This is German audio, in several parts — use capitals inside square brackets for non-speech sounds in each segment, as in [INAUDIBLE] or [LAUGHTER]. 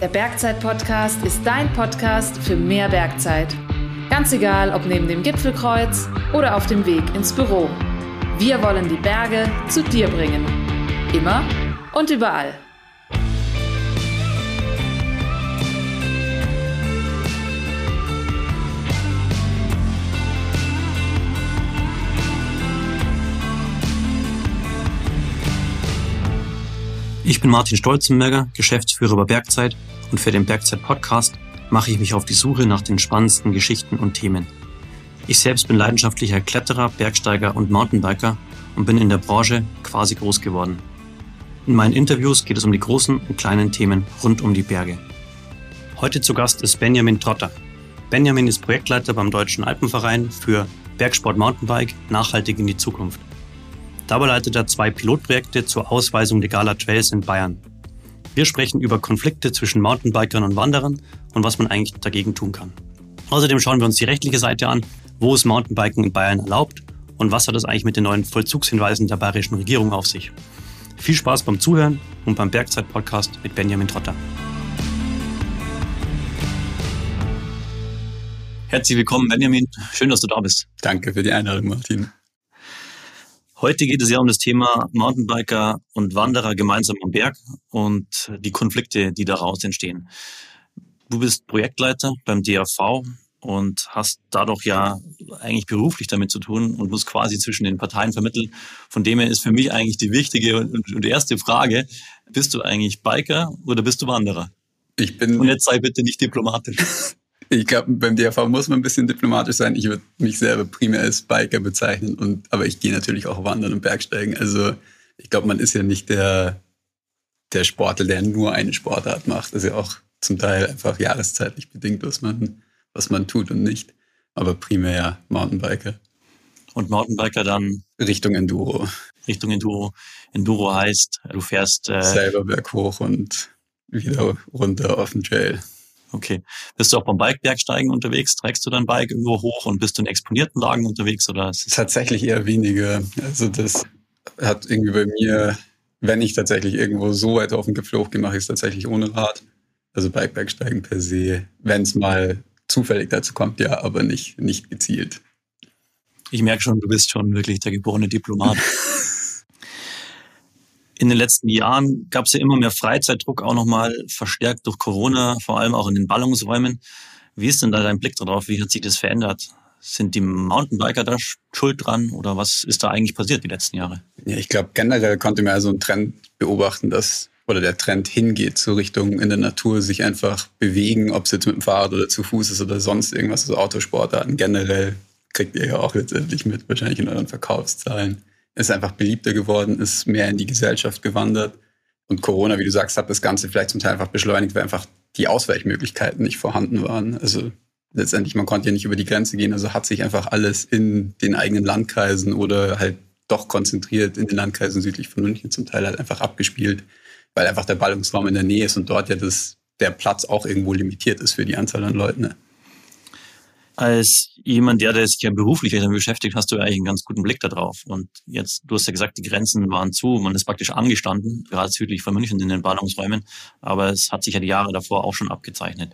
Der Bergzeit-Podcast ist dein Podcast für mehr Bergzeit. Ganz egal, ob neben dem Gipfelkreuz oder auf dem Weg ins Büro. Wir wollen die Berge zu dir bringen. Immer und überall. Ich bin Martin Stolzenberger, Geschäftsführer bei Bergzeit und für den Bergzeit Podcast mache ich mich auf die Suche nach den spannendsten Geschichten und Themen. Ich selbst bin leidenschaftlicher Kletterer, Bergsteiger und Mountainbiker und bin in der Branche quasi groß geworden. In meinen Interviews geht es um die großen und kleinen Themen rund um die Berge. Heute zu Gast ist Benjamin Trotter. Benjamin ist Projektleiter beim Deutschen Alpenverein für Bergsport Mountainbike nachhaltig in die Zukunft. Dabei leitet er zwei Pilotprojekte zur Ausweisung legaler Trails in Bayern. Wir sprechen über Konflikte zwischen Mountainbikern und Wanderern und was man eigentlich dagegen tun kann. Außerdem schauen wir uns die rechtliche Seite an, wo ist Mountainbiken in Bayern erlaubt und was hat es eigentlich mit den neuen Vollzugshinweisen der bayerischen Regierung auf sich. Viel Spaß beim Zuhören und beim Bergzeit-Podcast mit Benjamin Trotter. Herzlich willkommen, Benjamin. Schön, dass du da bist. Danke für die Einladung, Martin. Heute geht es ja um das Thema Mountainbiker und Wanderer gemeinsam am Berg und die Konflikte, die daraus entstehen. Du bist Projektleiter beim DAV und hast dadurch ja eigentlich beruflich damit zu tun und musst quasi zwischen den Parteien vermitteln. Von dem her ist für mich eigentlich die wichtige und erste Frage, bist du eigentlich Biker oder bist du Wanderer? Ich bin. Und jetzt sei bitte nicht diplomatisch. [LAUGHS] Ich glaube, beim DRV muss man ein bisschen diplomatisch sein. Ich würde mich selber primär als Biker bezeichnen, und, aber ich gehe natürlich auch wandern und Bergsteigen. Also ich glaube, man ist ja nicht der, der Sportler, der nur eine Sportart macht. Das ist ja auch zum Teil einfach jahreszeitlich bedingt, was man, was man tut und nicht. Aber primär Mountainbiker. Und Mountainbiker dann? Richtung Enduro. Richtung Enduro. Enduro heißt, du fährst... Äh, Selber berghoch und wieder runter auf den Trail. Okay. Bist du auch beim Bikebergsteigen unterwegs? Trägst du dein Bike irgendwo hoch und bist du in exponierten Lagen unterwegs oder? Tatsächlich eher weniger. Also das hat irgendwie bei mir, wenn ich tatsächlich irgendwo so weit auf den Gipfel hochgehe, mache ich es tatsächlich ohne Rad. Also Bikebergsteigen per se, wenn es mal zufällig dazu kommt, ja, aber nicht, nicht gezielt. Ich merke schon, du bist schon wirklich der geborene Diplomat. [LAUGHS] in den letzten Jahren gab es ja immer mehr Freizeitdruck, auch nochmal verstärkt durch Corona, vor allem auch in den Ballungsräumen. Wie ist denn da dein Blick darauf? Wie hat sich das verändert? Sind die Mountainbiker da schuld dran oder was ist da eigentlich passiert die letzten Jahre? Ja, ich glaube, generell konnte man ja so einen Trend beobachten, dass oder der Trend hingeht zur Richtung in der Natur sich einfach bewegen, ob es jetzt mit dem Fahrrad oder zu Fuß ist oder sonst irgendwas, also Autosportarten generell kriegt ihr ja auch letztendlich mit, wahrscheinlich in euren Verkaufszahlen ist einfach beliebter geworden, ist mehr in die Gesellschaft gewandert. Und Corona, wie du sagst, hat das Ganze vielleicht zum Teil einfach beschleunigt, weil einfach die Ausweichmöglichkeiten nicht vorhanden waren. Also letztendlich, man konnte ja nicht über die Grenze gehen, also hat sich einfach alles in den eigenen Landkreisen oder halt doch konzentriert in den Landkreisen südlich von München zum Teil halt einfach abgespielt, weil einfach der Ballungsraum in der Nähe ist und dort ja das, der Platz auch irgendwo limitiert ist für die Anzahl an Leuten. Ne? Als jemand, der, der sich ja beruflich damit beschäftigt, hast du eigentlich einen ganz guten Blick darauf. Und jetzt, du hast ja gesagt, die Grenzen waren zu, man ist praktisch angestanden, gerade südlich von München in den Ballungsräumen. Aber es hat sich ja die Jahre davor auch schon abgezeichnet.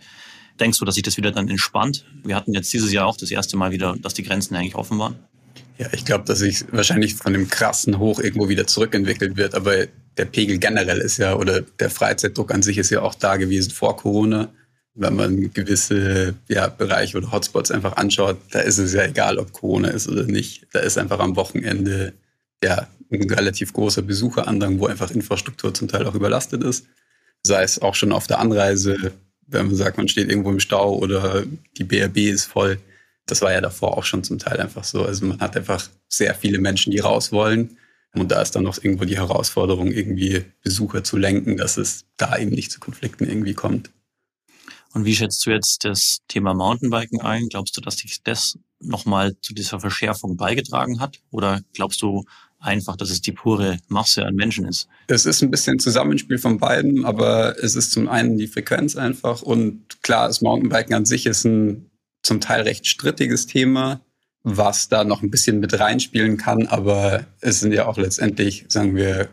Denkst du, dass sich das wieder dann entspannt? Wir hatten jetzt dieses Jahr auch das erste Mal wieder, dass die Grenzen eigentlich offen waren. Ja, ich glaube, dass sich wahrscheinlich von dem krassen Hoch irgendwo wieder zurückentwickelt wird. Aber der Pegel generell ist ja, oder der Freizeitdruck an sich ist ja auch da gewesen vor Corona wenn man gewisse ja, Bereiche oder Hotspots einfach anschaut, da ist es ja egal, ob Corona ist oder nicht. Da ist einfach am Wochenende ja ein relativ großer Besucherandrang, wo einfach Infrastruktur zum Teil auch überlastet ist. Sei es auch schon auf der Anreise, wenn man sagt, man steht irgendwo im Stau oder die BRB ist voll. Das war ja davor auch schon zum Teil einfach so. Also man hat einfach sehr viele Menschen, die raus wollen. Und da ist dann noch irgendwo die Herausforderung, irgendwie Besucher zu lenken, dass es da eben nicht zu Konflikten irgendwie kommt. Und wie schätzt du jetzt das Thema Mountainbiken ein? Glaubst du, dass sich das nochmal zu dieser Verschärfung beigetragen hat? Oder glaubst du einfach, dass es die pure Masse an Menschen ist? Es ist ein bisschen Zusammenspiel von beiden, aber es ist zum einen die Frequenz einfach und klar, das Mountainbiken an sich ist ein zum Teil recht strittiges Thema, was da noch ein bisschen mit reinspielen kann, aber es sind ja auch letztendlich, sagen wir,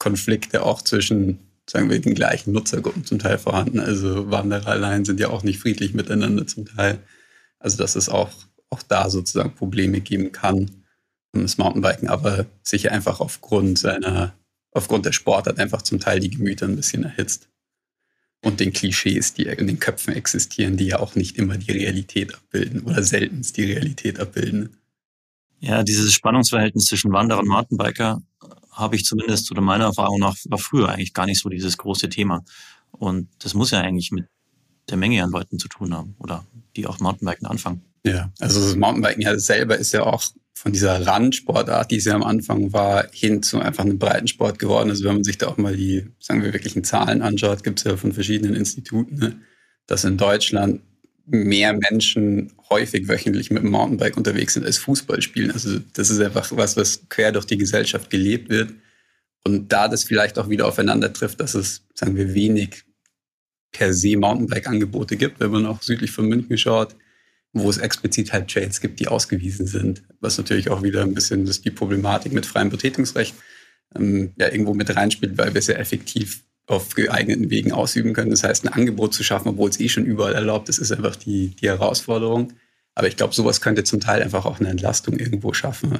Konflikte auch zwischen sagen wir, den gleichen Nutzergruppen zum Teil vorhanden. Also Wanderer allein sind ja auch nicht friedlich miteinander zum Teil. Also dass es auch, auch da sozusagen Probleme geben kann das Mountainbiken, aber sicher einfach aufgrund seiner, aufgrund der Sportart einfach zum Teil die Gemüter ein bisschen erhitzt. Und den Klischees, die in den Köpfen existieren, die ja auch nicht immer die Realität abbilden oder seltenst die Realität abbilden. Ja, dieses Spannungsverhältnis zwischen Wanderer und Mountainbiker habe ich zumindest oder meiner Erfahrung nach war früher eigentlich gar nicht so dieses große Thema. Und das muss ja eigentlich mit der Menge an Leuten zu tun haben oder die auch Mountainbiken anfangen. Ja, also das Mountainbiken ja selber ist ja auch von dieser Randsportart, die es ja am Anfang war, hin zu einfach einem Breitensport geworden. Also wenn man sich da auch mal die, sagen wir, wirklichen Zahlen anschaut, gibt es ja von verschiedenen Instituten, ne, dass in Deutschland mehr Menschen häufig wöchentlich mit dem Mountainbike unterwegs sind als Fußball spielen. Also das ist einfach was, was quer durch die Gesellschaft gelebt wird. Und da das vielleicht auch wieder aufeinander trifft, dass es, sagen wir, wenig per se Mountainbike-Angebote gibt, wenn man auch südlich von München schaut, wo es explizit halt Trails gibt, die ausgewiesen sind. Was natürlich auch wieder ein bisschen das die Problematik mit freiem Betätigungsrecht ähm, ja irgendwo mit reinspielt, weil wir sehr effektiv auf geeigneten Wegen ausüben können. Das heißt, ein Angebot zu schaffen, obwohl es eh schon überall erlaubt ist, ist einfach die, die Herausforderung. Aber ich glaube, sowas könnte zum Teil einfach auch eine Entlastung irgendwo schaffen.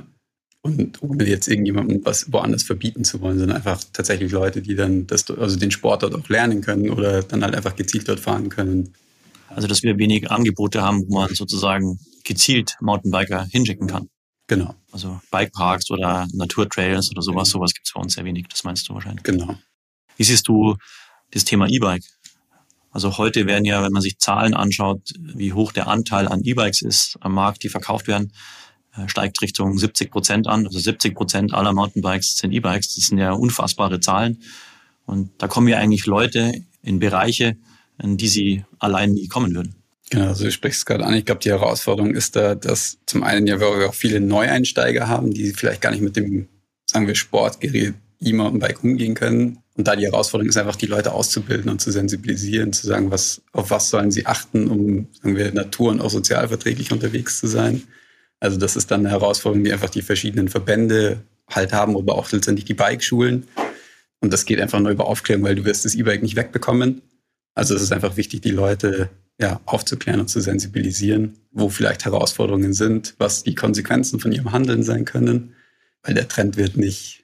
Und ohne jetzt irgendjemandem was woanders verbieten zu wollen, sondern einfach tatsächlich Leute, die dann das, also den Sport dort auch lernen können oder dann halt einfach gezielt dort fahren können. Also, dass wir wenig Angebote haben, wo man sozusagen gezielt Mountainbiker hinschicken kann. Genau. Also Bikeparks oder Naturtrails oder sowas, sowas gibt es bei uns sehr wenig, das meinst du wahrscheinlich. Genau. Wie siehst du das Thema E-Bike? Also heute werden ja, wenn man sich Zahlen anschaut, wie hoch der Anteil an E-Bikes ist am Markt, die verkauft werden, äh, steigt Richtung 70 Prozent an. Also 70 Prozent aller Mountainbikes sind E-Bikes. Das sind ja unfassbare Zahlen. Und da kommen ja eigentlich Leute in Bereiche, in die sie allein nie kommen würden. Genau, also du sprichst es gerade an. Ich glaube, die Herausforderung ist da, dass zum einen ja wir auch viele Neueinsteiger haben, die vielleicht gar nicht mit dem, sagen wir, Sportgerät E-Mountainbike umgehen können. Und da die Herausforderung ist einfach, die Leute auszubilden und zu sensibilisieren, zu sagen, was, auf was sollen sie achten, um, sagen wir, natur- und auch sozialverträglich unterwegs zu sein. Also das ist dann eine Herausforderung, die einfach die verschiedenen Verbände halt haben, aber auch letztendlich die Bikeschulen. Und das geht einfach nur über Aufklärung, weil du wirst das E-Bike nicht wegbekommen. Also es ist einfach wichtig, die Leute ja, aufzuklären und zu sensibilisieren, wo vielleicht Herausforderungen sind, was die Konsequenzen von ihrem Handeln sein können, weil der Trend wird nicht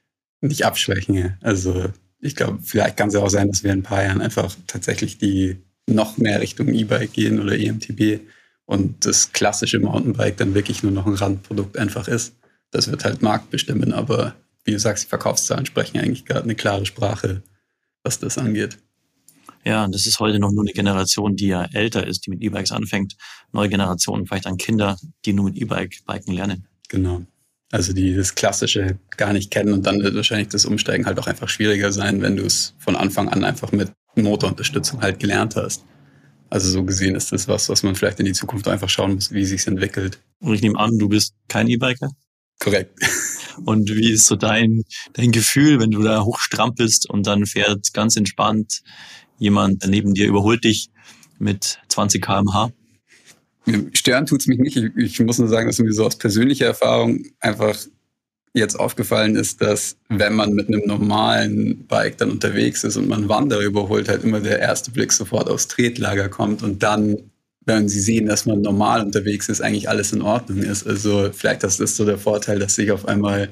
nicht abschwächen. Also ich glaube, vielleicht kann es ja auch sein, dass wir in ein paar Jahren einfach tatsächlich die noch mehr Richtung E-Bike gehen oder EMTB und das klassische Mountainbike dann wirklich nur noch ein Randprodukt einfach ist. Das wird halt Markt bestimmen, aber wie du sagst, die Verkaufszahlen sprechen eigentlich gerade eine klare Sprache, was das angeht. Ja, das ist heute noch nur eine Generation, die ja älter ist, die mit E-Bikes anfängt. Neue Generationen, vielleicht an Kinder, die nur mit E-Bike biken lernen. Genau. Also die das Klassische gar nicht kennen und dann wird wahrscheinlich das Umsteigen halt auch einfach schwieriger sein, wenn du es von Anfang an einfach mit Motorunterstützung halt gelernt hast. Also so gesehen ist das was, was man vielleicht in die Zukunft einfach schauen muss, wie sich entwickelt. Und ich nehme an, du bist kein E-Biker? Korrekt. Und wie ist so dein, dein Gefühl, wenn du da hochstrampelst und dann fährt ganz entspannt jemand neben dir, überholt dich mit 20 kmh? Stören tut's mich nicht. Ich, ich, muss nur sagen, dass mir so aus persönlicher Erfahrung einfach jetzt aufgefallen ist, dass wenn man mit einem normalen Bike dann unterwegs ist und man Wanderer überholt, halt immer der erste Blick sofort aufs Tretlager kommt und dann, wenn sie sehen, dass man normal unterwegs ist, eigentlich alles in Ordnung ist. Also vielleicht das ist so der Vorteil, dass sich auf einmal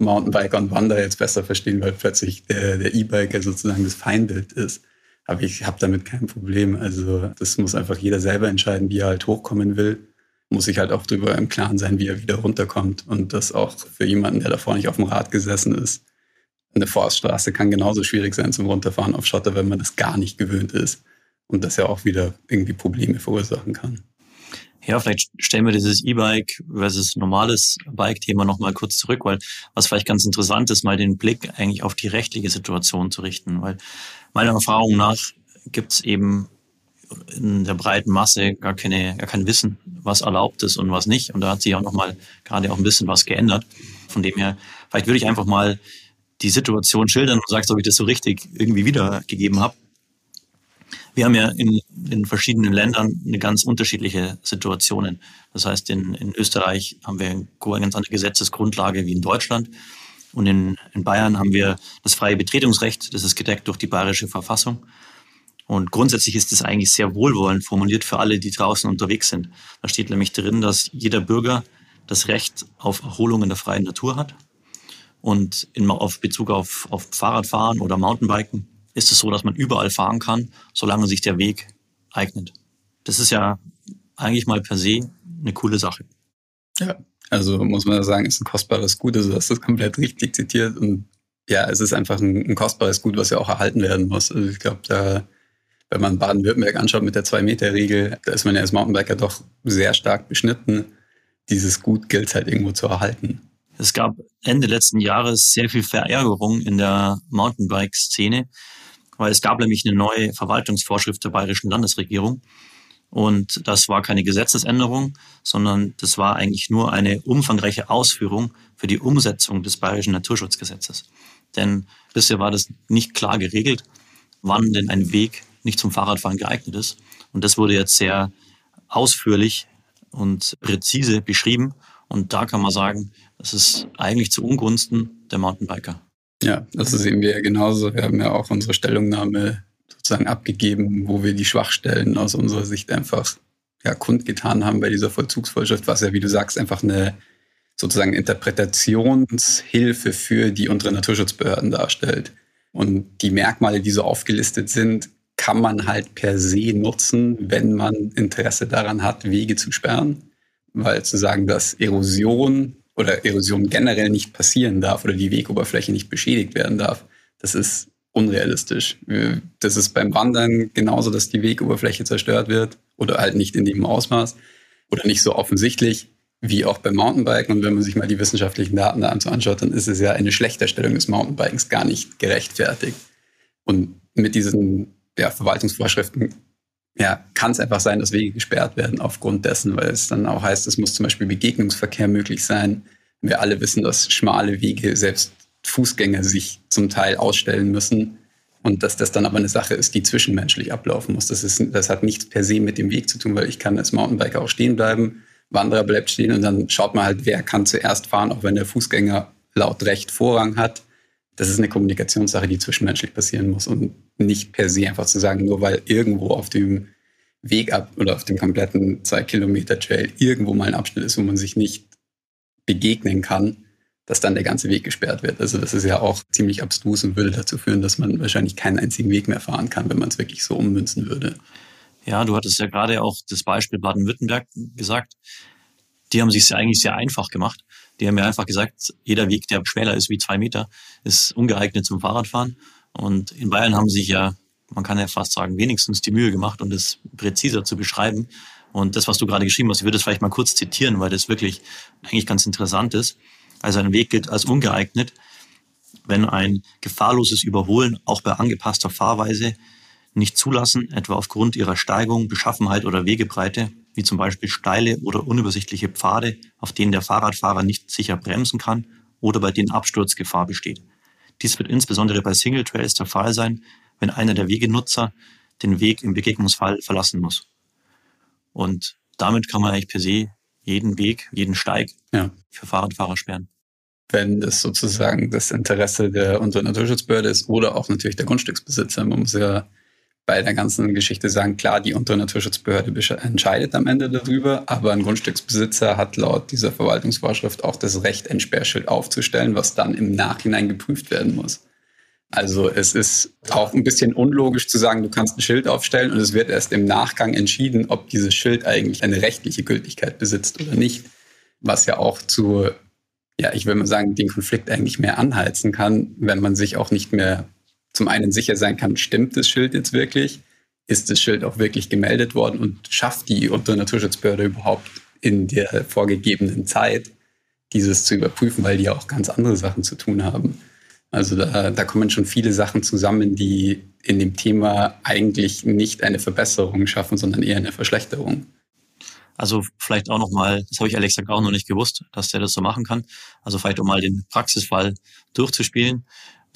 Mountainbiker und Wanderer jetzt besser verstehen, weil plötzlich der, E-Biker sozusagen das Feindbild ist. Aber ich habe damit kein Problem. Also das muss einfach jeder selber entscheiden, wie er halt hochkommen will. Muss ich halt auch darüber im Klaren sein, wie er wieder runterkommt. Und das auch für jemanden, der davor nicht auf dem Rad gesessen ist. Eine Forststraße kann genauso schwierig sein zum Runterfahren auf Schotter, wenn man das gar nicht gewöhnt ist. Und das ja auch wieder irgendwie Probleme verursachen kann. Ja, vielleicht stellen wir dieses E-Bike versus normales Bike-Thema nochmal kurz zurück, weil was vielleicht ganz interessant ist, mal den Blick eigentlich auf die rechtliche Situation zu richten, weil meiner Erfahrung nach gibt es eben in der breiten Masse gar, keine, gar kein Wissen, was erlaubt ist und was nicht. Und da hat sich auch nochmal gerade auch ein bisschen was geändert. Von dem her, vielleicht würde ich einfach mal die Situation schildern und sagst, ob ich das so richtig irgendwie wiedergegeben habe. Wir haben ja in, in verschiedenen Ländern eine ganz unterschiedliche Situationen. Das heißt, in, in Österreich haben wir eine ganz andere Gesetzesgrundlage wie in Deutschland. Und in, in Bayern haben wir das freie Betretungsrecht, das ist gedeckt durch die bayerische Verfassung. Und grundsätzlich ist es eigentlich sehr wohlwollend formuliert für alle, die draußen unterwegs sind. Da steht nämlich drin, dass jeder Bürger das Recht auf Erholung in der freien Natur hat. Und in, auf Bezug auf, auf Fahrradfahren oder Mountainbiken ist es so, dass man überall fahren kann, solange sich der Weg eignet. Das ist ja eigentlich mal per se eine coole Sache. Ja, also muss man sagen, ist ein kostbares Gut. Also du hast das komplett richtig zitiert. Und ja, es ist einfach ein, ein kostbares Gut, was ja auch erhalten werden muss. Also ich glaube, da, wenn man Baden-Württemberg anschaut mit der Zwei-Meter-Regel, da ist man ja als Mountainbiker doch sehr stark beschnitten. Dieses Gut gilt halt irgendwo zu erhalten. Es gab Ende letzten Jahres sehr viel Verärgerung in der Mountainbike-Szene, weil es gab nämlich eine neue Verwaltungsvorschrift der bayerischen Landesregierung. Und das war keine Gesetzesänderung, sondern das war eigentlich nur eine umfangreiche Ausführung für die Umsetzung des bayerischen Naturschutzgesetzes. Denn bisher war das nicht klar geregelt, wann denn ein Weg nicht zum Fahrradfahren geeignet ist. Und das wurde jetzt sehr ausführlich und präzise beschrieben. Und da kann man sagen, das ist eigentlich zu Ungunsten der Mountainbiker. Ja, das sehen wir ja genauso. Wir haben ja auch unsere Stellungnahme sozusagen abgegeben, wo wir die Schwachstellen aus unserer Sicht einfach ja, kundgetan haben bei dieser Vollzugsvorschrift, was ja, wie du sagst, einfach eine sozusagen Interpretationshilfe für die unteren Naturschutzbehörden darstellt. Und die Merkmale, die so aufgelistet sind, kann man halt per se nutzen, wenn man Interesse daran hat, Wege zu sperren. Weil zu sagen, dass Erosion oder Erosion generell nicht passieren darf oder die Wegoberfläche nicht beschädigt werden darf, das ist unrealistisch. Das ist beim Wandern genauso, dass die Wegoberfläche zerstört wird oder halt nicht in dem Ausmaß oder nicht so offensichtlich wie auch beim Mountainbiken. Und wenn man sich mal die wissenschaftlichen Daten dazu anschaut, dann ist es ja eine Schlechterstellung des Mountainbikens gar nicht gerechtfertigt. Und mit diesen ja, Verwaltungsvorschriften ja, kann es einfach sein, dass Wege gesperrt werden aufgrund dessen, weil es dann auch heißt, es muss zum Beispiel Begegnungsverkehr möglich sein. Wir alle wissen, dass schmale Wege selbst Fußgänger sich zum Teil ausstellen müssen und dass das dann aber eine Sache ist, die zwischenmenschlich ablaufen muss. Das, ist, das hat nichts per se mit dem Weg zu tun, weil ich kann als Mountainbiker auch stehen bleiben, Wanderer bleibt stehen und dann schaut man halt, wer kann zuerst fahren, auch wenn der Fußgänger laut Recht Vorrang hat. Das ist eine Kommunikationssache, die zwischenmenschlich passieren muss und nicht per se einfach zu sagen, nur weil irgendwo auf dem Weg ab oder auf dem kompletten zwei Kilometer Trail irgendwo mal ein Abschnitt ist, wo man sich nicht begegnen kann, dass dann der ganze Weg gesperrt wird. Also das ist ja auch ziemlich abstrus und würde dazu führen, dass man wahrscheinlich keinen einzigen Weg mehr fahren kann, wenn man es wirklich so ummünzen würde. Ja, du hattest ja gerade auch das Beispiel Baden-Württemberg gesagt. Die haben sich ja eigentlich sehr einfach gemacht. Die haben ja einfach gesagt, jeder Weg, der schmäler ist wie zwei Meter, ist ungeeignet zum Fahrradfahren. Und in Bayern haben sich ja, man kann ja fast sagen, wenigstens die Mühe gemacht, um das präziser zu beschreiben. Und das, was du gerade geschrieben hast, ich würde es vielleicht mal kurz zitieren, weil das wirklich eigentlich ganz interessant ist. Also ein Weg gilt als ungeeignet, wenn ein gefahrloses Überholen auch bei angepasster Fahrweise nicht zulassen, etwa aufgrund ihrer Steigung, Beschaffenheit oder Wegebreite, wie zum Beispiel steile oder unübersichtliche Pfade, auf denen der Fahrradfahrer nicht sicher bremsen kann oder bei denen Absturzgefahr besteht. Dies wird insbesondere bei Single Trails der Fall sein, wenn einer der Wegenutzer den Weg im Begegnungsfall verlassen muss. Und damit kann man eigentlich per se jeden Weg, jeden Steig ja. für Fahrradfahrer sperren. Wenn das sozusagen das Interesse der unseren Naturschutzbehörde ist oder auch natürlich der Grundstücksbesitzer. Man muss ja bei der ganzen Geschichte sagen, klar, die untere Naturschutzbehörde entscheidet am Ende darüber, aber ein Grundstücksbesitzer hat laut dieser Verwaltungsvorschrift auch das Recht, ein Sperrschild aufzustellen, was dann im Nachhinein geprüft werden muss. Also es ist auch ein bisschen unlogisch zu sagen, du kannst ein Schild aufstellen und es wird erst im Nachgang entschieden, ob dieses Schild eigentlich eine rechtliche Gültigkeit besitzt oder nicht. Was ja auch zu, ja, ich will mal sagen, den Konflikt eigentlich mehr anheizen kann, wenn man sich auch nicht mehr zum einen sicher sein kann, stimmt das Schild jetzt wirklich? Ist das Schild auch wirklich gemeldet worden und schafft die untere Naturschutzbehörde überhaupt in der vorgegebenen Zeit, dieses zu überprüfen, weil die ja auch ganz andere Sachen zu tun haben. Also da, da kommen schon viele Sachen zusammen, die in dem Thema eigentlich nicht eine Verbesserung schaffen, sondern eher eine Verschlechterung. Also vielleicht auch nochmal, das habe ich Alexa auch noch nicht gewusst, dass der das so machen kann. Also vielleicht um mal den Praxisfall durchzuspielen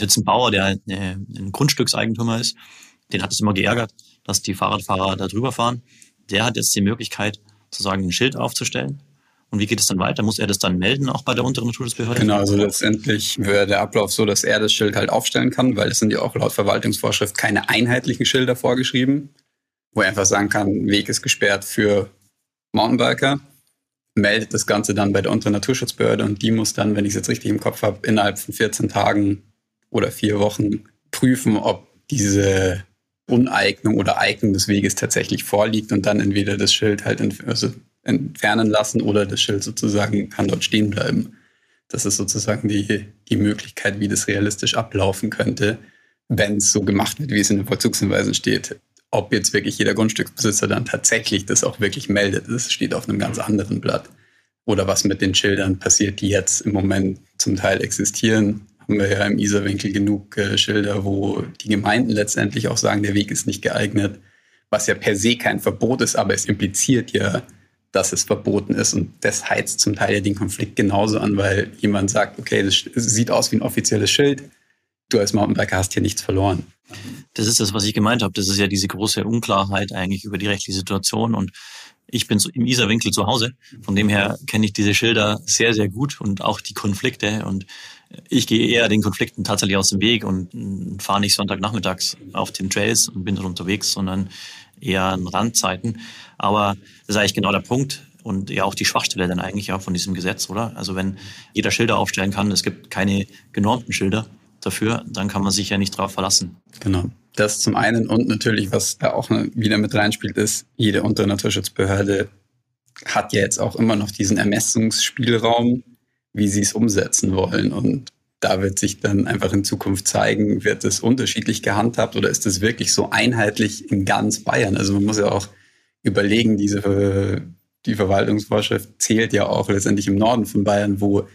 jetzt ein Bauer, der ein Grundstückseigentümer ist, den hat es immer geärgert, dass die Fahrradfahrer da drüber fahren. Der hat jetzt die Möglichkeit, sozusagen ein Schild aufzustellen. Und wie geht es dann weiter? Muss er das dann melden, auch bei der unteren Naturschutzbehörde? Genau, also letztendlich wäre der Ablauf so, dass er das Schild halt aufstellen kann, weil es sind ja auch laut Verwaltungsvorschrift keine einheitlichen Schilder vorgeschrieben, wo er einfach sagen kann, Weg ist gesperrt für Mountainbiker, meldet das Ganze dann bei der unteren Naturschutzbehörde und die muss dann, wenn ich es jetzt richtig im Kopf habe, innerhalb von 14 Tagen oder vier Wochen prüfen, ob diese Uneignung oder Eignung des Weges tatsächlich vorliegt und dann entweder das Schild halt also entfernen lassen oder das Schild sozusagen kann dort stehen bleiben. Das ist sozusagen die, die Möglichkeit, wie das realistisch ablaufen könnte, wenn es so gemacht wird, wie es in den Vollzugshinweisen steht. Ob jetzt wirklich jeder Grundstücksbesitzer dann tatsächlich das auch wirklich meldet, das steht auf einem ganz anderen Blatt. Oder was mit den Schildern passiert, die jetzt im Moment zum Teil existieren, haben wir ja im Isarwinkel genug äh, Schilder, wo die Gemeinden letztendlich auch sagen, der Weg ist nicht geeignet, was ja per se kein Verbot ist, aber es impliziert ja, dass es verboten ist und das heizt zum Teil ja den Konflikt genauso an, weil jemand sagt, okay, das sieht aus wie ein offizielles Schild, du als Mountainbiker hast hier nichts verloren. Das ist das, was ich gemeint habe. Das ist ja diese große Unklarheit eigentlich über die rechtliche Situation und ich bin im Isarwinkel zu Hause. Von dem her kenne ich diese Schilder sehr, sehr gut und auch die Konflikte. Und ich gehe eher den Konflikten tatsächlich aus dem Weg und fahre nicht Sonntagnachmittags auf den Trails und bin dort unterwegs, sondern eher an Randzeiten. Aber das ist eigentlich genau der Punkt und ja auch die Schwachstelle dann eigentlich auch von diesem Gesetz, oder? Also wenn jeder Schilder aufstellen kann, es gibt keine genormten Schilder dafür, dann kann man sich ja nicht darauf verlassen. Genau. Das zum einen und natürlich, was da auch wieder mit reinspielt, ist, jede untere Naturschutzbehörde hat ja jetzt auch immer noch diesen Ermessungsspielraum, wie sie es umsetzen wollen. Und da wird sich dann einfach in Zukunft zeigen, wird es unterschiedlich gehandhabt oder ist es wirklich so einheitlich in ganz Bayern? Also man muss ja auch überlegen, diese, die Verwaltungsvorschrift zählt ja auch letztendlich im Norden von Bayern, wo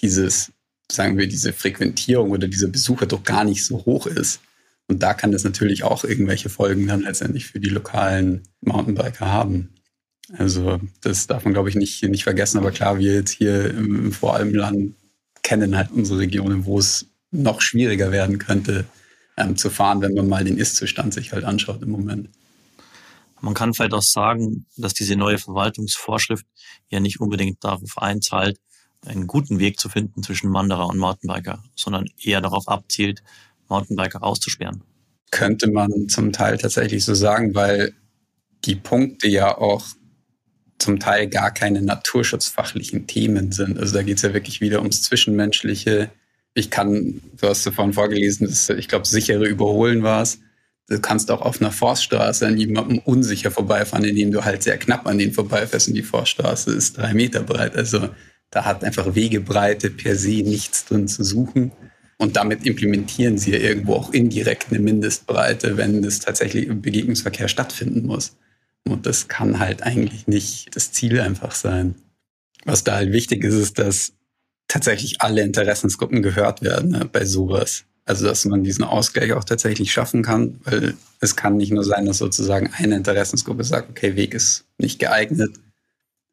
dieses, sagen wir, diese Frequentierung oder dieser Besucher doch gar nicht so hoch ist. Und da kann das natürlich auch irgendwelche Folgen dann letztendlich für die lokalen Mountainbiker haben. Also das darf man, glaube ich, nicht, nicht vergessen. Aber klar, wir jetzt hier im Voralpenland kennen halt unsere Regionen, wo es noch schwieriger werden könnte ähm, zu fahren, wenn man mal den Ist-Zustand sich halt anschaut im Moment. Man kann vielleicht auch sagen, dass diese neue Verwaltungsvorschrift ja nicht unbedingt darauf einzahlt, einen guten Weg zu finden zwischen Wanderer und Mountainbiker, sondern eher darauf abzielt, Mountainbiker auszusperren. Könnte man zum Teil tatsächlich so sagen, weil die Punkte ja auch zum Teil gar keine naturschutzfachlichen Themen sind. Also da geht es ja wirklich wieder ums Zwischenmenschliche. Ich kann, du hast davon vorgelesen, das, ich glaube, sichere Überholen war es. Du kannst auch auf einer Forststraße an jemandem unsicher vorbeifahren, indem du halt sehr knapp an den vorbeifährst und die Forststraße ist drei Meter breit. Also da hat einfach Wegebreite per se nichts drin zu suchen. Und damit implementieren sie ja irgendwo auch indirekt eine Mindestbreite, wenn es tatsächlich im Begegnungsverkehr stattfinden muss. Und das kann halt eigentlich nicht das Ziel einfach sein. Was da halt wichtig ist, ist, dass tatsächlich alle Interessensgruppen gehört werden ne, bei sowas. Also dass man diesen Ausgleich auch tatsächlich schaffen kann, weil es kann nicht nur sein, dass sozusagen eine Interessensgruppe sagt, okay, Weg ist nicht geeignet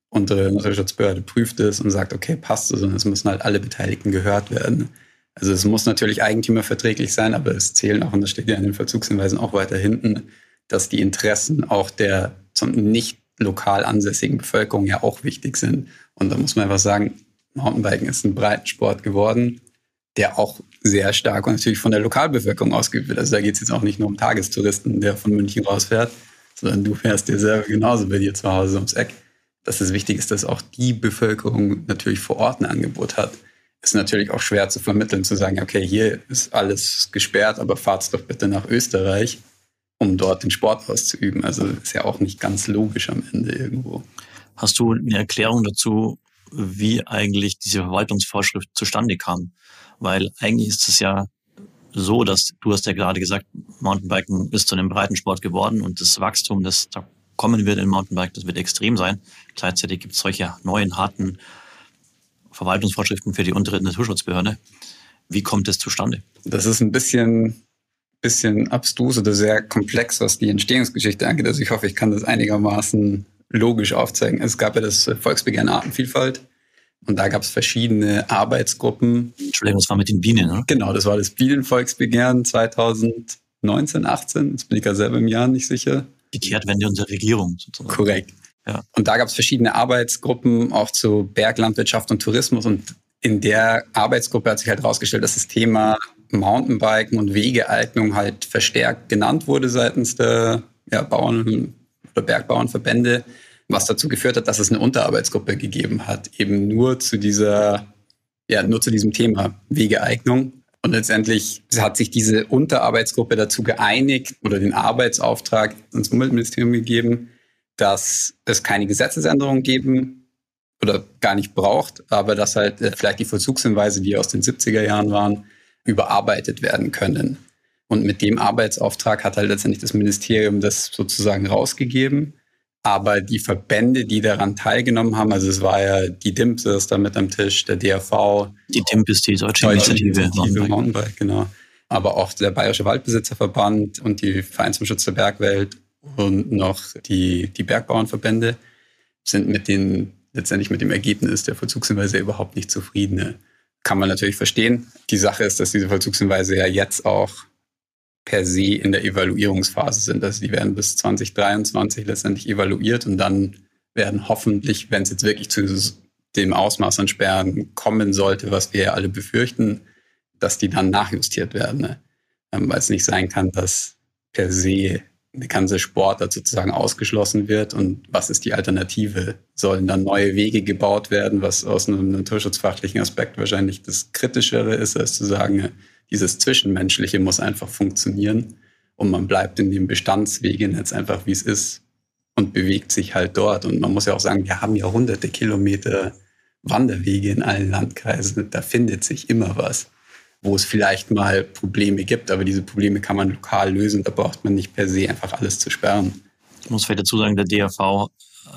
und die Naturschutzbehörde prüft es und sagt, okay, passt es, sondern es müssen halt alle Beteiligten gehört werden. Also es muss natürlich eigentümerverträglich sein, aber es zählen auch, und das steht ja in den Verzugshinweisen auch weiter hinten, dass die Interessen auch der zum nicht lokal ansässigen Bevölkerung ja auch wichtig sind. Und da muss man einfach sagen, Mountainbiken ist ein Breitensport geworden, der auch sehr stark und natürlich von der Lokalbevölkerung ausgeübt wird. Also da geht es jetzt auch nicht nur um Tagestouristen, der von München rausfährt, sondern du fährst dir selber genauso bei dir zu Hause ums Eck. Dass es wichtig ist, dass auch die Bevölkerung natürlich vor Ort ein Angebot hat ist natürlich auch schwer zu vermitteln, zu sagen, okay, hier ist alles gesperrt, aber fahrt doch bitte nach Österreich, um dort den Sport auszuüben. Also ist ja auch nicht ganz logisch am Ende irgendwo. Hast du eine Erklärung dazu, wie eigentlich diese Verwaltungsvorschrift zustande kam? Weil eigentlich ist es ja so, dass du hast ja gerade gesagt, Mountainbiken ist zu einem Breitensport geworden und das Wachstum, das da kommen wird im Mountainbike, das wird extrem sein. Gleichzeitig gibt es solche neuen, harten Verwaltungsvorschriften für die untere Naturschutzbehörde. Wie kommt es zustande? Das ist ein bisschen, bisschen abstrus oder sehr komplex, was die Entstehungsgeschichte angeht. Also ich hoffe, ich kann das einigermaßen logisch aufzeigen. Es gab ja das Volksbegehren Artenvielfalt und da gab es verschiedene Arbeitsgruppen. Entschuldigung, das war mit den Bienen, ne? Genau, das war das Bienenvolksbegehren 2019, 18. Jetzt bin ich gerade selber im Jahr nicht sicher. Die Kehrtwende unserer Regierung sozusagen. Korrekt. Ja. Und da gab es verschiedene Arbeitsgruppen, auch zu Berglandwirtschaft und Tourismus. Und in der Arbeitsgruppe hat sich halt herausgestellt, dass das Thema Mountainbiken und Wegeeignung halt verstärkt genannt wurde seitens der ja, Bauern oder Bergbauernverbände, was dazu geführt hat, dass es eine Unterarbeitsgruppe gegeben hat, eben nur zu dieser, ja, nur zu diesem Thema Wegeeignung. Und letztendlich hat sich diese Unterarbeitsgruppe dazu geeinigt oder den Arbeitsauftrag ins Umweltministerium gegeben, dass es keine Gesetzesänderung geben oder gar nicht braucht, aber dass halt äh, vielleicht die Vollzugshinweise, die aus den 70er Jahren waren, überarbeitet werden können. Und mit dem Arbeitsauftrag hat halt letztendlich das Ministerium das sozusagen rausgegeben. Aber die Verbände, die daran teilgenommen haben, also es war ja die DIMP, ist da mit am Tisch, der DRV. Die DIMP ist die Deutsche, Deutsche Initiative, Initiative Mountainbike, genau. Aber auch der Bayerische Waldbesitzerverband und die Verein zum Schutz der Bergwelt und noch die, die Bergbauernverbände sind mit den, letztendlich mit dem Ergebnis der Vollzugshinweise überhaupt nicht zufrieden. Kann man natürlich verstehen. Die Sache ist, dass diese Vollzugshinweise ja jetzt auch per se in der Evaluierungsphase sind. Also die werden bis 2023 letztendlich evaluiert und dann werden hoffentlich, wenn es jetzt wirklich zu dem Ausmaß an Sperren kommen sollte, was wir ja alle befürchten, dass die dann nachjustiert werden. Ne? Ähm, weil es nicht sein kann, dass per se eine ganze Sportart sozusagen ausgeschlossen wird und was ist die Alternative? Sollen dann neue Wege gebaut werden, was aus einem naturschutzfachlichen Aspekt wahrscheinlich das Kritischere ist, als zu sagen, dieses Zwischenmenschliche muss einfach funktionieren und man bleibt in dem Bestandswegenetz einfach, wie es ist und bewegt sich halt dort. Und man muss ja auch sagen, wir haben ja hunderte Kilometer Wanderwege in allen Landkreisen, da findet sich immer was wo es vielleicht mal Probleme gibt, aber diese Probleme kann man lokal lösen. Da braucht man nicht per se einfach alles zu sperren. Ich muss vielleicht dazu sagen, der DRV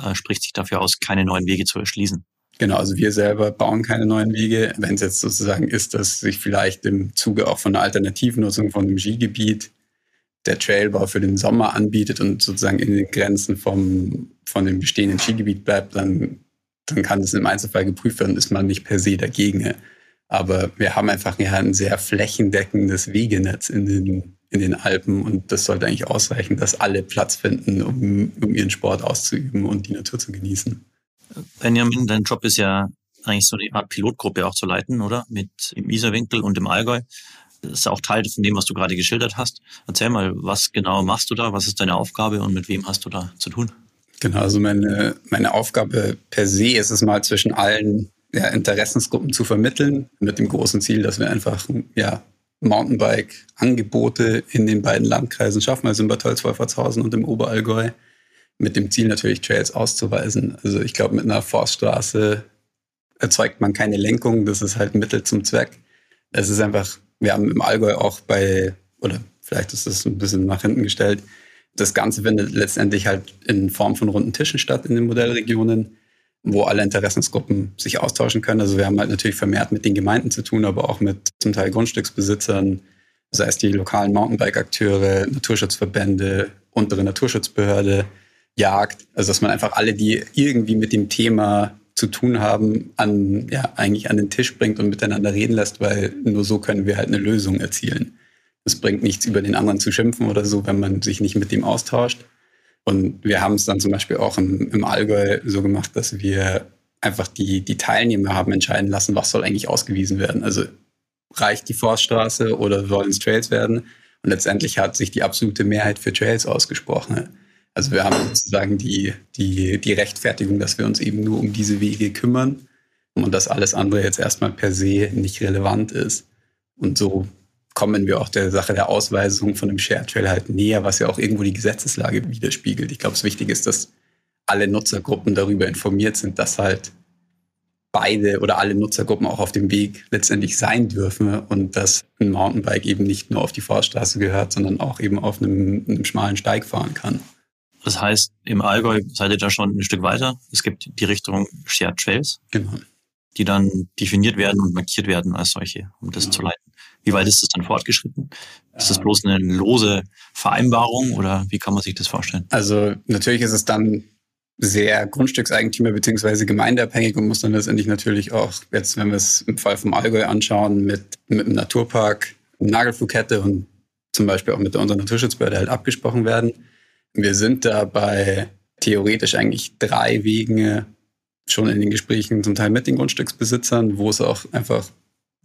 äh, spricht sich dafür aus, keine neuen Wege zu erschließen. Genau, also wir selber bauen keine neuen Wege. Wenn es jetzt sozusagen ist, dass sich vielleicht im Zuge auch von einer Alternativnutzung von einem Skigebiet der Trailbau für den Sommer anbietet und sozusagen in den Grenzen vom, von dem bestehenden Skigebiet bleibt, dann, dann kann das im Einzelfall geprüft werden, ist man nicht per se dagegen. Aber wir haben einfach ja ein sehr flächendeckendes Wegenetz in den, in den Alpen und das sollte eigentlich ausreichen, dass alle Platz finden, um, um ihren Sport auszuüben und die Natur zu genießen. Benjamin, dein Job ist ja eigentlich so eine Art Pilotgruppe auch zu leiten, oder? Mit im Isarwinkel und im Allgäu. Das ist auch Teil von dem, was du gerade geschildert hast. Erzähl mal, was genau machst du da? Was ist deine Aufgabe und mit wem hast du da zu tun? Genau, also meine, meine Aufgabe per se ist es mal zwischen allen ja, Interessensgruppen zu vermitteln, mit dem großen Ziel, dass wir einfach ja, Mountainbike-Angebote in den beiden Landkreisen schaffen, also in Bad Tolz-Wolfertshausen und im Oberallgäu, mit dem Ziel natürlich Trails auszuweisen. Also ich glaube, mit einer Forststraße erzeugt man keine Lenkung, das ist halt Mittel zum Zweck. Es ist einfach, wir haben im Allgäu auch bei, oder vielleicht ist das ein bisschen nach hinten gestellt, das Ganze findet letztendlich halt in Form von runden Tischen statt in den Modellregionen wo alle Interessensgruppen sich austauschen können. Also wir haben halt natürlich vermehrt mit den Gemeinden zu tun, aber auch mit zum Teil Grundstücksbesitzern, sei es die lokalen Mountainbike-Akteure, Naturschutzverbände, untere Naturschutzbehörde, Jagd. Also dass man einfach alle, die irgendwie mit dem Thema zu tun haben, an, ja, eigentlich an den Tisch bringt und miteinander reden lässt, weil nur so können wir halt eine Lösung erzielen. Es bringt nichts, über den anderen zu schimpfen oder so, wenn man sich nicht mit dem austauscht. Und wir haben es dann zum Beispiel auch im, im Allgäu so gemacht, dass wir einfach die, die Teilnehmer haben entscheiden lassen, was soll eigentlich ausgewiesen werden. Also reicht die Forststraße oder sollen es Trails werden? Und letztendlich hat sich die absolute Mehrheit für Trails ausgesprochen. Also wir haben sozusagen die, die, die Rechtfertigung, dass wir uns eben nur um diese Wege kümmern und dass alles andere jetzt erstmal per se nicht relevant ist. Und so kommen wir auch der Sache der Ausweisung von dem Share Trail halt näher, was ja auch irgendwo die Gesetzeslage widerspiegelt. Ich glaube, es wichtig ist, dass alle Nutzergruppen darüber informiert sind, dass halt beide oder alle Nutzergruppen auch auf dem Weg letztendlich sein dürfen und dass ein Mountainbike eben nicht nur auf die Fahrstraße gehört, sondern auch eben auf einem, einem schmalen Steig fahren kann. Das heißt, im Allgäu seid ihr da schon ein Stück weiter. Es gibt die Richtung Shared Trails, genau. die dann definiert werden und markiert werden als solche, um das genau. zu leiten. Wie weit ist das dann fortgeschritten? Ist das bloß eine lose Vereinbarung oder wie kann man sich das vorstellen? Also natürlich ist es dann sehr Grundstückseigentümer beziehungsweise gemeindeabhängig und muss dann letztendlich natürlich auch, jetzt wenn wir es im Fall vom Allgäu anschauen, mit, mit dem Naturpark Nagelflughette und zum Beispiel auch mit unserer Naturschutzbehörde halt abgesprochen werden. Wir sind da bei theoretisch eigentlich drei Wege schon in den Gesprächen, zum Teil mit den Grundstücksbesitzern, wo es auch einfach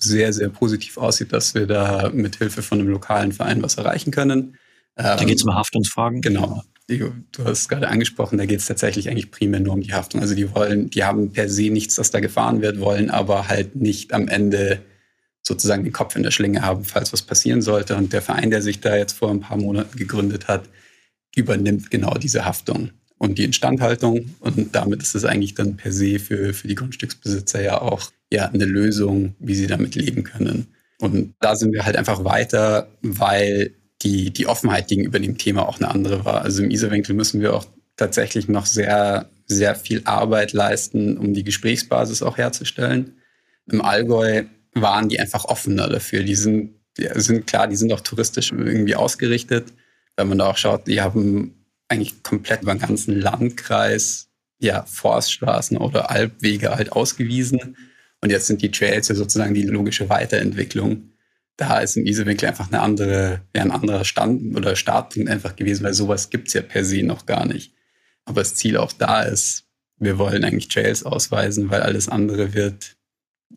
sehr, sehr positiv aussieht, dass wir da mit Hilfe von einem lokalen Verein was erreichen können. Da geht es um Haftungsfragen. Genau. Du hast es gerade angesprochen, da geht es tatsächlich eigentlich primär nur um die Haftung. Also die wollen, die haben per se nichts, das da gefahren wird, wollen aber halt nicht am Ende sozusagen den Kopf in der Schlinge haben, falls was passieren sollte. Und der Verein, der sich da jetzt vor ein paar Monaten gegründet hat, übernimmt genau diese Haftung und die Instandhaltung. Und damit ist es eigentlich dann per se für, für die Grundstücksbesitzer ja auch ja, eine Lösung, wie sie damit leben können. Und da sind wir halt einfach weiter, weil die, die Offenheit gegenüber dem Thema auch eine andere war. Also im Isarwinkel müssen wir auch tatsächlich noch sehr, sehr viel Arbeit leisten, um die Gesprächsbasis auch herzustellen. Im Allgäu waren die einfach offener dafür. Die sind, die sind klar, die sind auch touristisch irgendwie ausgerichtet. Wenn man da auch schaut, die haben eigentlich komplett über den ganzen Landkreis ja, Forststraßen oder Alpwege halt ausgewiesen. Und jetzt sind die Trails ja sozusagen die logische Weiterentwicklung. Da ist im Isewinkel einfach eine andere, ja, ein anderer Stand oder Startpunkt einfach gewesen, weil sowas gibt's ja per se noch gar nicht. Aber das Ziel auch da ist, wir wollen eigentlich Trails ausweisen, weil alles andere wird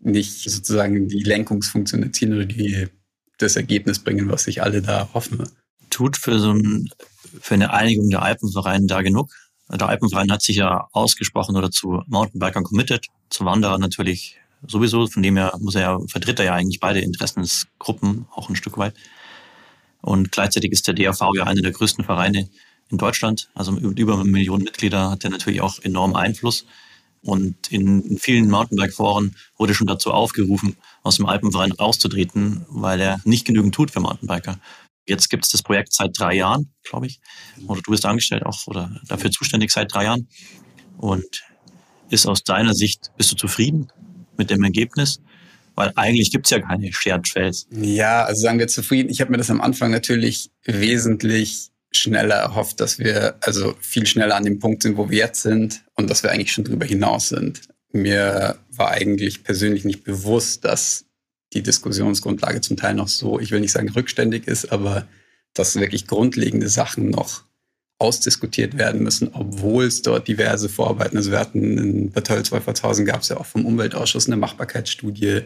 nicht sozusagen die Lenkungsfunktion erzielen oder die, das Ergebnis bringen, was sich alle da hoffen. Tut für so ein, für eine Einigung der Alpenvereine da genug? Der Alpenverein hat sich ja ausgesprochen oder zu Mountainbikern committed, zu Wanderer natürlich sowieso, von dem her muss er ja, vertritt er ja eigentlich beide Interessensgruppen auch ein Stück weit. Und gleichzeitig ist der DAV ja einer der größten Vereine in Deutschland. Also mit über eine Million Mitglieder hat er natürlich auch enormen Einfluss. Und in vielen Mountainbike-Foren wurde schon dazu aufgerufen, aus dem Alpenverein rauszutreten, weil er nicht genügend tut für Mountainbiker. Jetzt gibt es das Projekt seit drei Jahren, glaube ich. Oder du bist angestellt auch oder dafür zuständig seit drei Jahren. Und ist aus deiner Sicht, bist du zufrieden mit dem Ergebnis? Weil eigentlich gibt es ja keine Shared Trails. Ja, also sagen wir zufrieden. Ich habe mir das am Anfang natürlich wesentlich schneller erhofft, dass wir also viel schneller an dem Punkt sind, wo wir jetzt sind und dass wir eigentlich schon drüber hinaus sind. Mir war eigentlich persönlich nicht bewusst, dass die Diskussionsgrundlage zum Teil noch so, ich will nicht sagen rückständig ist, aber dass wirklich grundlegende Sachen noch ausdiskutiert werden müssen, obwohl es dort diverse Vorarbeiten, also wir hatten in Bad Tölz-Wolfertshausen gab es ja auch vom Umweltausschuss eine Machbarkeitsstudie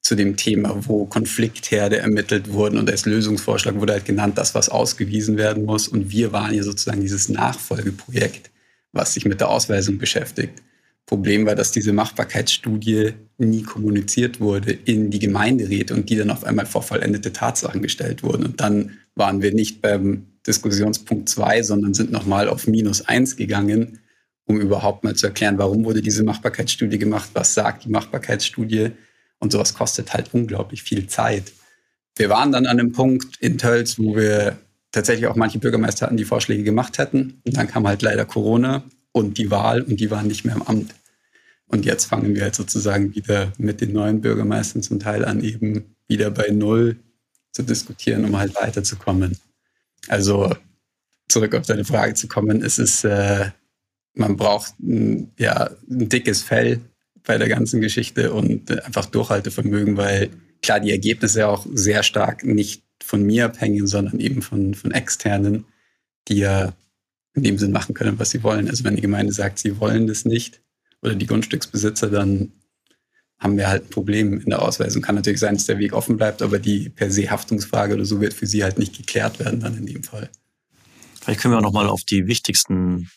zu dem Thema, wo Konfliktherde ermittelt wurden und als Lösungsvorschlag wurde halt genannt, das, was ausgewiesen werden muss. Und wir waren ja sozusagen dieses Nachfolgeprojekt, was sich mit der Ausweisung beschäftigt. Problem war, dass diese Machbarkeitsstudie nie kommuniziert wurde in die Gemeinderäte und die dann auf einmal vor vollendete Tatsachen gestellt wurden. Und dann waren wir nicht beim Diskussionspunkt 2, sondern sind nochmal auf minus 1 gegangen, um überhaupt mal zu erklären, warum wurde diese Machbarkeitsstudie gemacht, was sagt die Machbarkeitsstudie. Und sowas kostet halt unglaublich viel Zeit. Wir waren dann an einem Punkt in Tölz, wo wir tatsächlich auch manche Bürgermeister hatten, die Vorschläge gemacht hätten. Und dann kam halt leider Corona und die Wahl und die waren nicht mehr im Amt. Und jetzt fangen wir halt sozusagen wieder mit den neuen Bürgermeistern zum Teil an, eben wieder bei Null zu diskutieren, um halt weiterzukommen. Also zurück auf deine Frage zu kommen, ist es, äh, man braucht ein, ja, ein dickes Fell bei der ganzen Geschichte und einfach Durchhaltevermögen, weil klar die Ergebnisse auch sehr stark nicht von mir abhängen, sondern eben von, von externen, die ja in dem Sinn machen können, was sie wollen. Also wenn die Gemeinde sagt, sie wollen das nicht oder die Grundstücksbesitzer, dann haben wir halt ein Problem in der Ausweisung. Kann natürlich sein, dass der Weg offen bleibt, aber die per se Haftungsfrage oder so wird für sie halt nicht geklärt werden dann in dem Fall. Vielleicht können wir auch nochmal auf die wichtigsten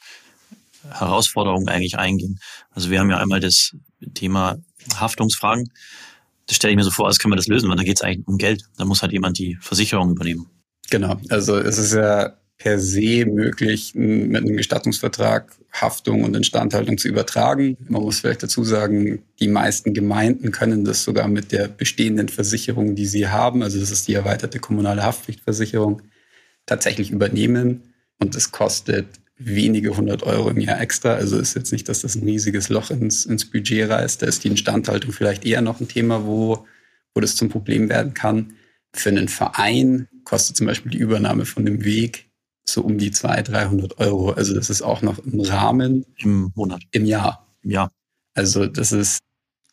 Herausforderungen eigentlich eingehen. Also wir haben ja einmal das Thema Haftungsfragen. Das stelle ich mir so vor, als können wir das lösen, weil da geht es eigentlich um Geld. Da muss halt jemand die Versicherung übernehmen. Genau. Also es ist ja per se möglich, mit einem Gestattungsvertrag Haftung und Instandhaltung zu übertragen. Man muss vielleicht dazu sagen, die meisten Gemeinden können das sogar mit der bestehenden Versicherung, die sie haben, also das ist die erweiterte kommunale Haftpflichtversicherung, tatsächlich übernehmen. Und es kostet wenige hundert Euro im Jahr extra. Also ist jetzt nicht, dass das ein riesiges Loch ins, ins Budget reißt. Da ist die Instandhaltung vielleicht eher noch ein Thema, wo, wo das zum Problem werden kann. Für einen Verein kostet zum Beispiel die Übernahme von dem Weg so um die 200, 300 Euro. Also das ist auch noch im Rahmen. Im Monat. Im Jahr. Im Jahr. Also das ist,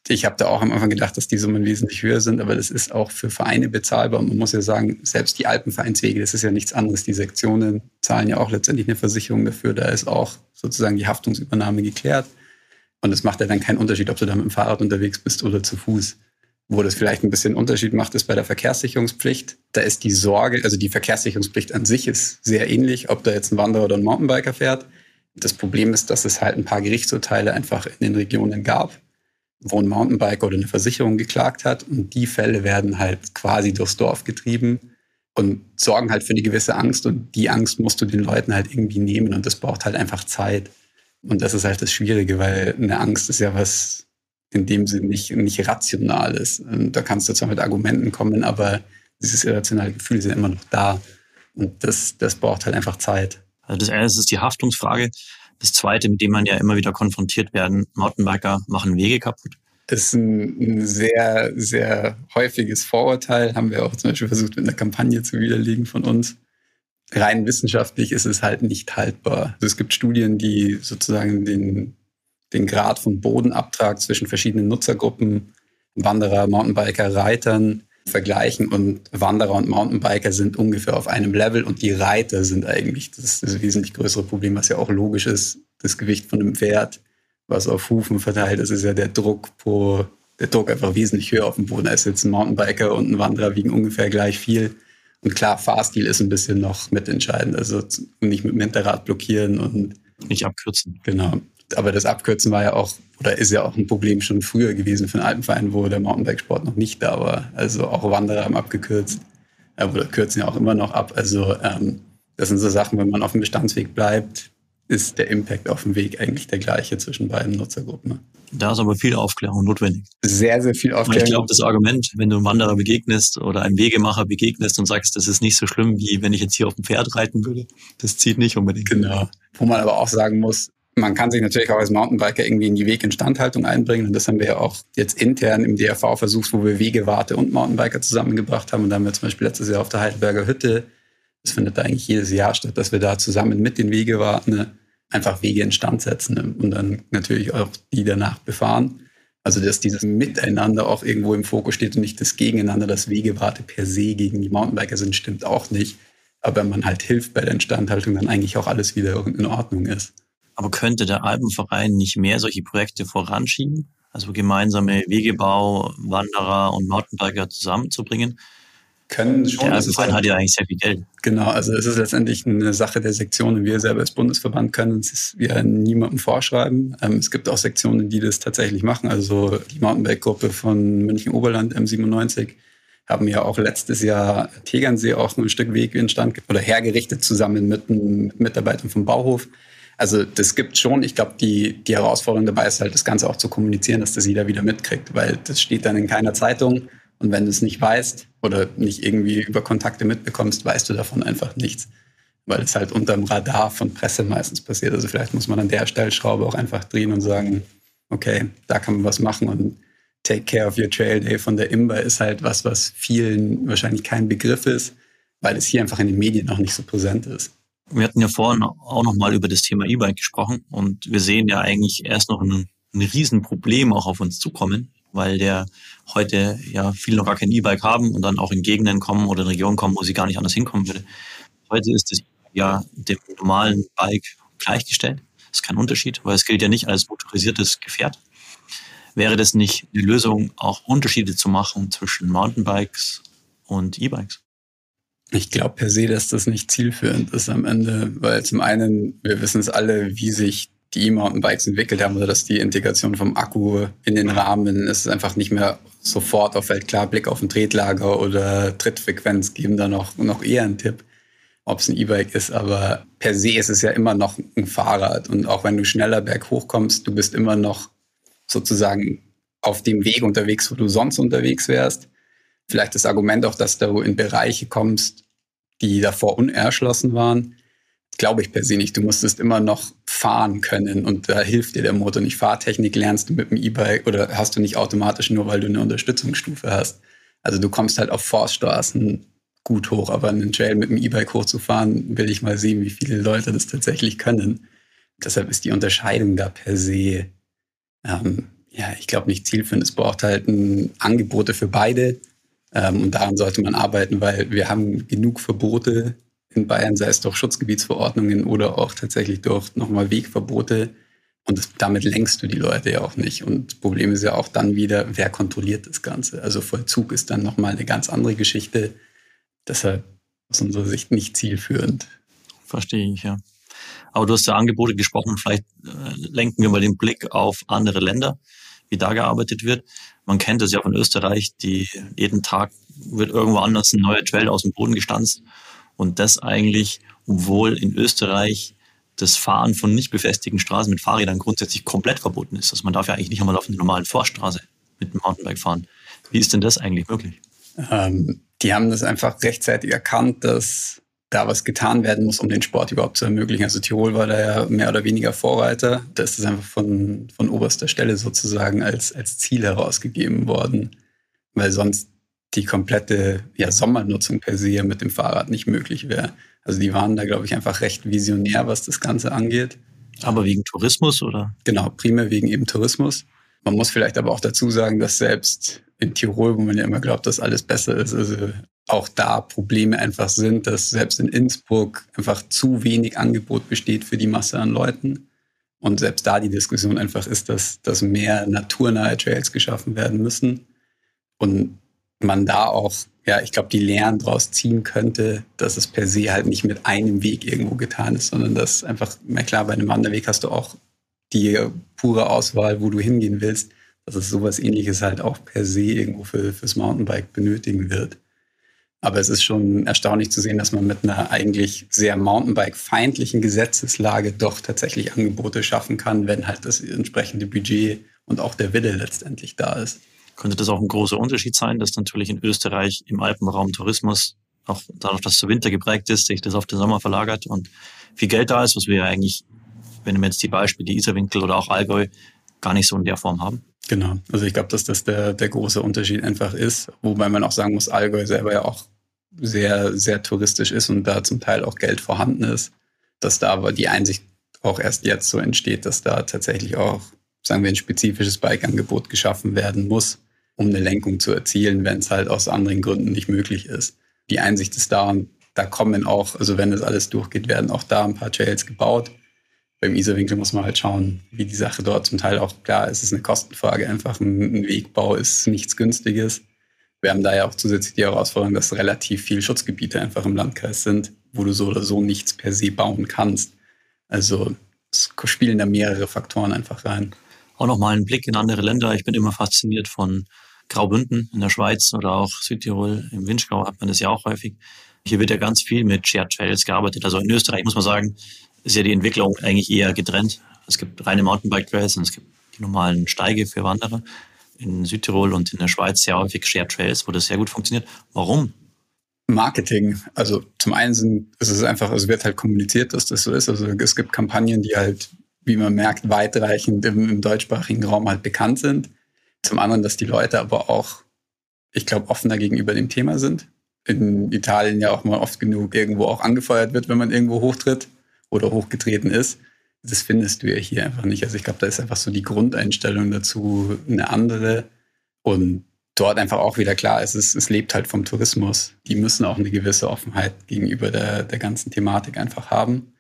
ich habe da auch am Anfang gedacht, dass die Summen wesentlich höher sind, aber das ist auch für Vereine bezahlbar. Und man muss ja sagen, selbst die Alpenvereinswege, das ist ja nichts anderes. Die Sektionen zahlen ja auch letztendlich eine Versicherung dafür. Da ist auch sozusagen die Haftungsübernahme geklärt. Und es macht ja dann keinen Unterschied, ob du da mit dem Fahrrad unterwegs bist oder zu Fuß. Wo das vielleicht ein bisschen Unterschied macht, ist bei der Verkehrssicherungspflicht. Da ist die Sorge, also die Verkehrssicherungspflicht an sich ist sehr ähnlich, ob da jetzt ein Wanderer oder ein Mountainbiker fährt. Das Problem ist, dass es halt ein paar Gerichtsurteile einfach in den Regionen gab, wo ein Mountainbiker oder eine Versicherung geklagt hat. Und die Fälle werden halt quasi durchs Dorf getrieben und sorgen halt für eine gewisse Angst. Und die Angst musst du den Leuten halt irgendwie nehmen. Und das braucht halt einfach Zeit. Und das ist halt das Schwierige, weil eine Angst ist ja was in dem Sinne nicht, nicht rational ist. Und da kannst du zwar mit Argumenten kommen, aber dieses irrationale Gefühl ist ja immer noch da. Und das, das braucht halt einfach Zeit. Also das erste ist die Haftungsfrage. Das zweite, mit dem man ja immer wieder konfrontiert werden, Mountainbiker machen Wege kaputt. Das ist ein, ein sehr, sehr häufiges Vorurteil. Haben wir auch zum Beispiel versucht, mit einer Kampagne zu widerlegen von uns. Rein wissenschaftlich ist es halt nicht haltbar. Also es gibt Studien, die sozusagen den, den Grad von Bodenabtrag zwischen verschiedenen Nutzergruppen, Wanderer, Mountainbiker, Reitern vergleichen und Wanderer und Mountainbiker sind ungefähr auf einem Level und die Reiter sind eigentlich das, das wesentlich größere Problem, was ja auch logisch ist. Das Gewicht von einem Pferd, was auf Hufen verteilt ist, ist ja der Druck pro, der Druck einfach wesentlich höher auf dem Boden als jetzt ein Mountainbiker und ein Wanderer wiegen ungefähr gleich viel. Und klar, Fahrstil ist ein bisschen noch mitentscheidend. Also nicht mit dem Hinterrad blockieren und nicht abkürzen. Genau. Aber das Abkürzen war ja auch oder ist ja auch ein Problem schon früher gewesen für einen Alpenverein, wo der Mountainbike-Sport noch nicht da war. Also auch Wanderer haben abgekürzt äh, oder kürzen ja auch immer noch ab. Also ähm, das sind so Sachen, wenn man auf dem Bestandsweg bleibt, ist der Impact auf dem Weg eigentlich der gleiche zwischen beiden Nutzergruppen. Ne? Da ist aber viel Aufklärung notwendig. Sehr, sehr viel Aufklärung. Und ich glaube, das Argument, wenn du einem Wanderer begegnest oder einem Wegemacher begegnest und sagst, das ist nicht so schlimm, wie wenn ich jetzt hier auf dem Pferd reiten würde, das zieht nicht unbedingt. Genau. Wo man aber auch sagen muss, man kann sich natürlich auch als Mountainbiker irgendwie in die Weginstandhaltung einbringen. Und das haben wir ja auch jetzt intern im DRV versucht, wo wir Wegewarte und Mountainbiker zusammengebracht haben. Und da haben wir zum Beispiel letztes Jahr auf der Heidelberger Hütte, das findet da eigentlich jedes Jahr statt, dass wir da zusammen mit den Wegewarten einfach Wege instand setzen und dann natürlich auch die danach befahren. Also dass dieses Miteinander auch irgendwo im Fokus steht und nicht das Gegeneinander, dass Wegewarte per se gegen die Mountainbiker sind, stimmt auch nicht. Aber man halt hilft bei der Instandhaltung, dann eigentlich auch alles wieder in Ordnung ist. Aber könnte der Alpenverein nicht mehr solche Projekte voranschieben? Also gemeinsame Wegebau, Wanderer und Mountainbiker zusammenzubringen? Können schon. Der Alpenverein hat ja eigentlich sehr viel Geld. Genau, also es ist letztendlich eine Sache der Sektionen. Wir selber als Bundesverband können es ja niemandem vorschreiben. Ähm, es gibt auch Sektionen, die das tatsächlich machen. Also die Mountainbike-Gruppe von München-Oberland M97 haben ja auch letztes Jahr Tegernsee auch ein Stück Weg in Stand oder hergerichtet zusammen mit Mitarbeitern vom Bauhof. Also das gibt schon. Ich glaube, die, die Herausforderung dabei ist halt, das Ganze auch zu kommunizieren, dass das jeder wieder mitkriegt, weil das steht dann in keiner Zeitung. Und wenn du es nicht weißt oder nicht irgendwie über Kontakte mitbekommst, weißt du davon einfach nichts. Weil es halt unterm Radar von Presse meistens passiert. Also vielleicht muss man an der Stellschraube auch einfach drehen und sagen, okay, da kann man was machen und Take Care of Your Trail Day von der Imba ist halt was, was vielen wahrscheinlich kein Begriff ist, weil es hier einfach in den Medien noch nicht so präsent ist. Wir hatten ja vorhin auch noch mal über das Thema E-Bike gesprochen und wir sehen ja eigentlich erst noch ein, ein Riesenproblem auch auf uns zukommen, weil der heute ja viele noch gar kein E-Bike haben und dann auch in Gegenden kommen oder in Regionen kommen, wo sie gar nicht anders hinkommen würde. Heute ist das ja dem normalen Bike gleichgestellt. Das ist kein Unterschied, weil es gilt ja nicht als motorisiertes Gefährt. Wäre das nicht eine Lösung, auch Unterschiede zu machen zwischen Mountainbikes und E-Bikes? Ich glaube per se, dass das nicht zielführend ist am Ende, weil zum einen, wir wissen es alle, wie sich die E-Mountainbikes entwickelt haben oder dass die Integration vom Akku in den Rahmen ist einfach nicht mehr sofort auf Feld klar Blick auf ein Tretlager oder Trittfrequenz geben da noch, noch eher einen Tipp, ob es ein E-Bike ist. Aber per se ist es ja immer noch ein Fahrrad und auch wenn du schneller berghoch kommst, du bist immer noch sozusagen auf dem Weg unterwegs, wo du sonst unterwegs wärst vielleicht das Argument auch, dass du in Bereiche kommst, die davor unerschlossen waren, glaube ich per se nicht. Du musstest immer noch fahren können und da hilft dir der Motor nicht. Fahrtechnik lernst du mit dem E-Bike oder hast du nicht automatisch nur, weil du eine Unterstützungsstufe hast. Also du kommst halt auf Forststraßen gut hoch, aber einen Trail mit dem E-Bike hochzufahren, will ich mal sehen, wie viele Leute das tatsächlich können. Deshalb ist die Unterscheidung da per se ähm, Ja, ich glaube nicht zielführend. Es braucht halt ein Angebote für beide. Ähm, und daran sollte man arbeiten, weil wir haben genug Verbote in Bayern, sei es durch Schutzgebietsverordnungen oder auch tatsächlich durch nochmal Wegverbote. Und das, damit lenkst du die Leute ja auch nicht. Und das Problem ist ja auch dann wieder, wer kontrolliert das Ganze? Also Vollzug ist dann nochmal eine ganz andere Geschichte. Deshalb aus unserer Sicht nicht zielführend. Verstehe ich, ja. Aber du hast ja Angebote gesprochen, vielleicht äh, lenken wir mal den Blick auf andere Länder, wie da gearbeitet wird. Man kennt das ja von Österreich, die jeden Tag wird irgendwo anders ein neuer Trail aus dem Boden gestanzt. Und das eigentlich, obwohl in Österreich das Fahren von nicht befestigten Straßen mit Fahrrädern grundsätzlich komplett verboten ist. Also man darf ja eigentlich nicht einmal auf einer normalen Vorstraße mit dem Mountainbike fahren. Wie ist denn das eigentlich möglich? Ähm, die haben das einfach rechtzeitig erkannt, dass da was getan werden muss, um den Sport überhaupt zu ermöglichen. Also Tirol war da ja mehr oder weniger Vorreiter. Da ist es einfach von, von oberster Stelle sozusagen als, als Ziel herausgegeben worden, weil sonst die komplette ja, Sommernutzung per se mit dem Fahrrad nicht möglich wäre. Also die waren da, glaube ich, einfach recht visionär, was das Ganze angeht. Aber wegen Tourismus oder? Genau, primär wegen eben Tourismus. Man muss vielleicht aber auch dazu sagen, dass selbst in Tirol, wo man ja immer glaubt, dass alles besser ist, also auch da Probleme einfach sind, dass selbst in Innsbruck einfach zu wenig Angebot besteht für die Masse an Leuten. Und selbst da die Diskussion einfach ist, dass, dass mehr naturnahe Trails geschaffen werden müssen. Und man da auch, ja, ich glaube, die Lehren daraus ziehen könnte, dass es per se halt nicht mit einem Weg irgendwo getan ist, sondern dass einfach, na klar, bei einem Wanderweg hast du auch die pure Auswahl, wo du hingehen willst, dass es sowas ähnliches halt auch per se irgendwo für, fürs Mountainbike benötigen wird. Aber es ist schon erstaunlich zu sehen, dass man mit einer eigentlich sehr Mountainbike-feindlichen Gesetzeslage doch tatsächlich Angebote schaffen kann, wenn halt das entsprechende Budget und auch der Wille letztendlich da ist. Könnte das auch ein großer Unterschied sein, dass natürlich in Österreich im Alpenraum Tourismus, auch dadurch, dass der Winter geprägt ist, sich das auf den Sommer verlagert und viel Geld da ist, was wir ja eigentlich, wenn wir jetzt die Beispiele Isarwinkel oder auch Allgäu, gar nicht so in der Form haben. Genau. Also ich glaube, dass das der, der große Unterschied einfach ist. Wobei man auch sagen muss, Allgäu selber ja auch sehr, sehr touristisch ist und da zum Teil auch Geld vorhanden ist. Dass da aber die Einsicht auch erst jetzt so entsteht, dass da tatsächlich auch, sagen wir, ein spezifisches Bike-Angebot geschaffen werden muss, um eine Lenkung zu erzielen, wenn es halt aus anderen Gründen nicht möglich ist. Die Einsicht ist da und da kommen auch, also wenn das alles durchgeht, werden auch da ein paar Trails gebaut beim Isarwinkel muss man halt schauen, wie die Sache dort zum Teil auch, klar, es ist eine Kostenfrage, einfach ein, Wegbau ist nichts Günstiges. Wir haben da ja auch zusätzlich die Herausforderung, dass relativ viele Schutzgebiete einfach im Landkreis sind, wo du so oder so nichts per se bauen kannst. Also es spielen da mehrere Faktoren einfach rein. Auch nochmal ein Blick in andere Länder. Ich bin immer fasziniert von Graubünden in der Schweiz oder auch Südtirol. Im Winschgau hat man das ja auch häufig. Hier wird ja ganz viel mit Shared Trails gearbeitet. Also in Österreich muss man sagen, ist ja die Entwicklung eigentlich eher getrennt. Es gibt reine Mountainbike-Trails und es gibt die normalen Steige für Wanderer. In Südtirol und in der Schweiz sehr häufig Shared Trails, wo das sehr gut funktioniert. Warum? Marketing. Also zum einen sind, es einfach, also wird halt kommuniziert, dass das so ist. Also es gibt Kampagnen, die halt, wie man merkt, weitreichend im, im deutschsprachigen Raum halt bekannt sind. Zum anderen, dass die Leute aber auch, ich glaube, offener gegenüber dem Thema sind. In Italien ja auch mal oft genug irgendwo auch angefeuert wird, wenn man irgendwo hochtritt oder hochgetreten ist. Das findest du ja hier einfach nicht. Also ich glaube, da ist einfach so die Grundeinstellung dazu eine andere. Und dort einfach auch wieder klar, es, ist, es lebt halt vom Tourismus. Die müssen auch eine gewisse Offenheit gegenüber der, der ganzen Thematik einfach haben.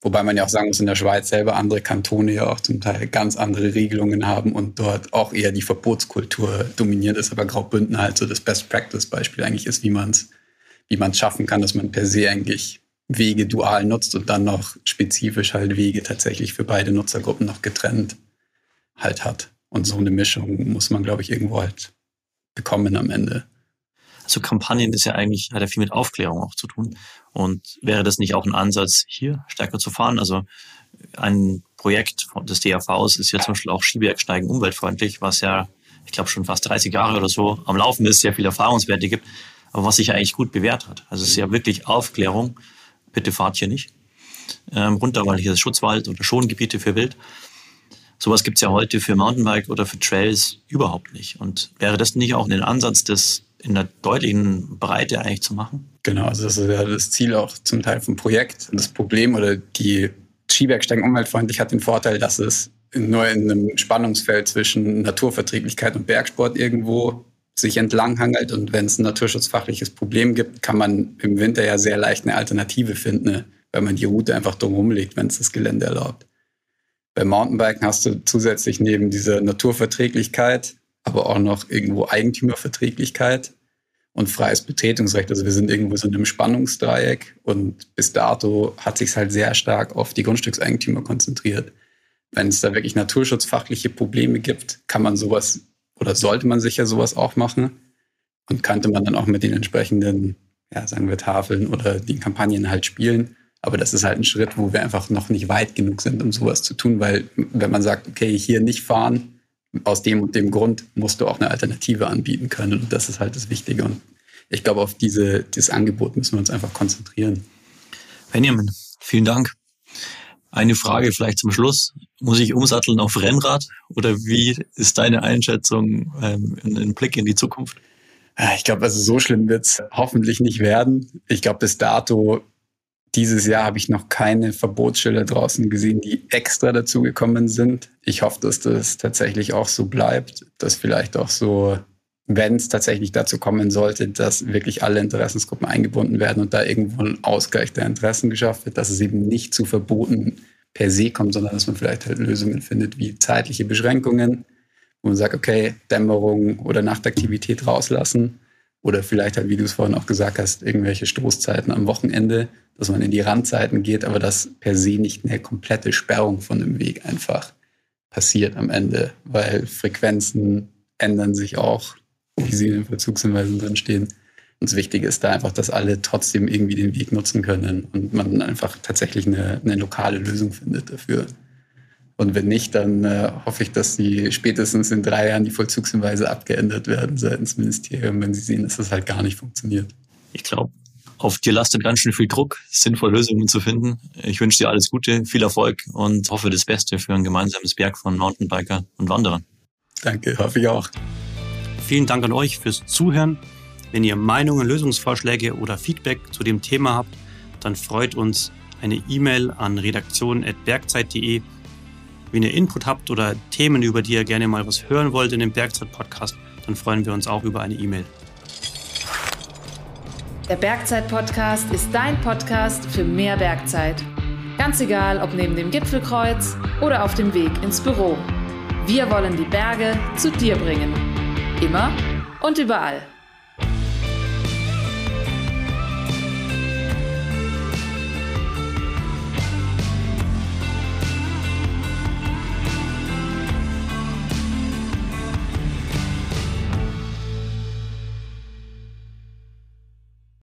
Wobei man ja auch sagen muss, in der Schweiz selber andere Kantone ja auch zum Teil ganz andere Regelungen haben und dort auch eher die Verbotskultur dominiert ist, aber Graubünden halt so das Best-Practice-Beispiel eigentlich ist, wie man es wie man's schaffen kann, dass man per se eigentlich Wege dual nutzt und dann noch spezifisch halt Wege tatsächlich für beide Nutzergruppen noch getrennt halt hat. Und so eine Mischung muss man, glaube ich, irgendwo halt bekommen am Ende. Also Kampagnen ist ja eigentlich, hat ja viel mit Aufklärung auch zu tun. Und wäre das nicht auch ein Ansatz, hier stärker zu fahren? Also ein Projekt des DAVs ist ja zum Beispiel auch Skibergsteigen umweltfreundlich, was ja, ich glaube, schon fast 30 Jahre oder so am Laufen ist, sehr viele Erfahrungswerte gibt, aber was sich ja eigentlich gut bewährt hat. Also es ist ja wirklich Aufklärung bitte fahrt hier nicht ähm, runter, weil hier ist Schutzwald oder Schongebiete für Wild. Sowas gibt es ja heute für Mountainbike oder für Trails überhaupt nicht. Und wäre das nicht auch ein Ansatz, das in der deutlichen Breite eigentlich zu machen? Genau, also das ja das Ziel auch zum Teil vom Projekt. Das Problem oder die Skibergsteigen umweltfreundlich hat den Vorteil, dass es nur in einem Spannungsfeld zwischen Naturverträglichkeit und Bergsport irgendwo sich entlanghangelt. Und wenn es ein naturschutzfachliches Problem gibt, kann man im Winter ja sehr leicht eine Alternative finden, ne? weil man die Route einfach drumherum legt, wenn es das Gelände erlaubt. Beim Mountainbiken hast du zusätzlich neben dieser Naturverträglichkeit aber auch noch irgendwo Eigentümerverträglichkeit und freies Betretungsrecht. Also wir sind irgendwo so in einem Spannungsdreieck und bis dato hat sich halt sehr stark auf die Grundstückseigentümer konzentriert. Wenn es da wirklich naturschutzfachliche Probleme gibt, kann man sowas oder sollte man sicher sowas auch machen und könnte man dann auch mit den entsprechenden, ja, sagen wir Tafeln oder den Kampagnen halt spielen. Aber das ist halt ein Schritt, wo wir einfach noch nicht weit genug sind, um sowas zu tun, weil wenn man sagt, okay, hier nicht fahren, aus dem und dem Grund musst du auch eine Alternative anbieten können. Und das ist halt das Wichtige. Und ich glaube, auf diese, dieses Angebot müssen wir uns einfach konzentrieren. Benjamin, vielen Dank. Eine Frage vielleicht zum Schluss. Muss ich umsatteln auf Rennrad oder wie ist deine Einschätzung ähm, ein Blick in die Zukunft? Ich glaube, also so schlimm wird es hoffentlich nicht werden. Ich glaube, bis dato dieses Jahr habe ich noch keine Verbotsschilder draußen gesehen, die extra dazugekommen sind. Ich hoffe, dass das tatsächlich auch so bleibt, dass vielleicht auch so, wenn es tatsächlich dazu kommen sollte, dass wirklich alle Interessensgruppen eingebunden werden und da irgendwo ein Ausgleich der Interessen geschafft wird, dass es eben nicht zu Verboten per se kommt, sondern dass man vielleicht halt Lösungen findet wie zeitliche Beschränkungen, wo man sagt, okay, Dämmerung oder Nachtaktivität rauslassen oder vielleicht halt, wie du es vorhin auch gesagt hast, irgendwelche Stoßzeiten am Wochenende, dass man in die Randzeiten geht, aber dass per se nicht eine komplette Sperrung von dem Weg einfach passiert am Ende, weil Frequenzen ändern sich auch, wie sie in den Verzugshinweisen drin stehen. Und das Wichtige ist da einfach, dass alle trotzdem irgendwie den Weg nutzen können und man einfach tatsächlich eine, eine lokale Lösung findet dafür. Und wenn nicht, dann äh, hoffe ich, dass die spätestens in drei Jahren die Vollzugshinweise abgeändert werden seitens Ministerium, wenn sie sehen, dass das halt gar nicht funktioniert. Ich glaube, auf dir lastet ganz schön viel Druck, sinnvolle Lösungen zu finden. Ich wünsche dir alles Gute, viel Erfolg und hoffe das Beste für ein gemeinsames Berg von Mountainbiker und Wanderern. Danke, hoffe ich auch. Vielen Dank an euch fürs Zuhören. Wenn ihr Meinungen, Lösungsvorschläge oder Feedback zu dem Thema habt, dann freut uns eine E-Mail an redaktion.bergzeit.de wenn ihr Input habt oder Themen, über die ihr gerne mal was hören wollt in dem Bergzeit-Podcast, dann freuen wir uns auch über eine E-Mail. Der Bergzeit-Podcast ist dein Podcast für mehr Bergzeit. Ganz egal, ob neben dem Gipfelkreuz oder auf dem Weg ins Büro. Wir wollen die Berge zu dir bringen. Immer und überall.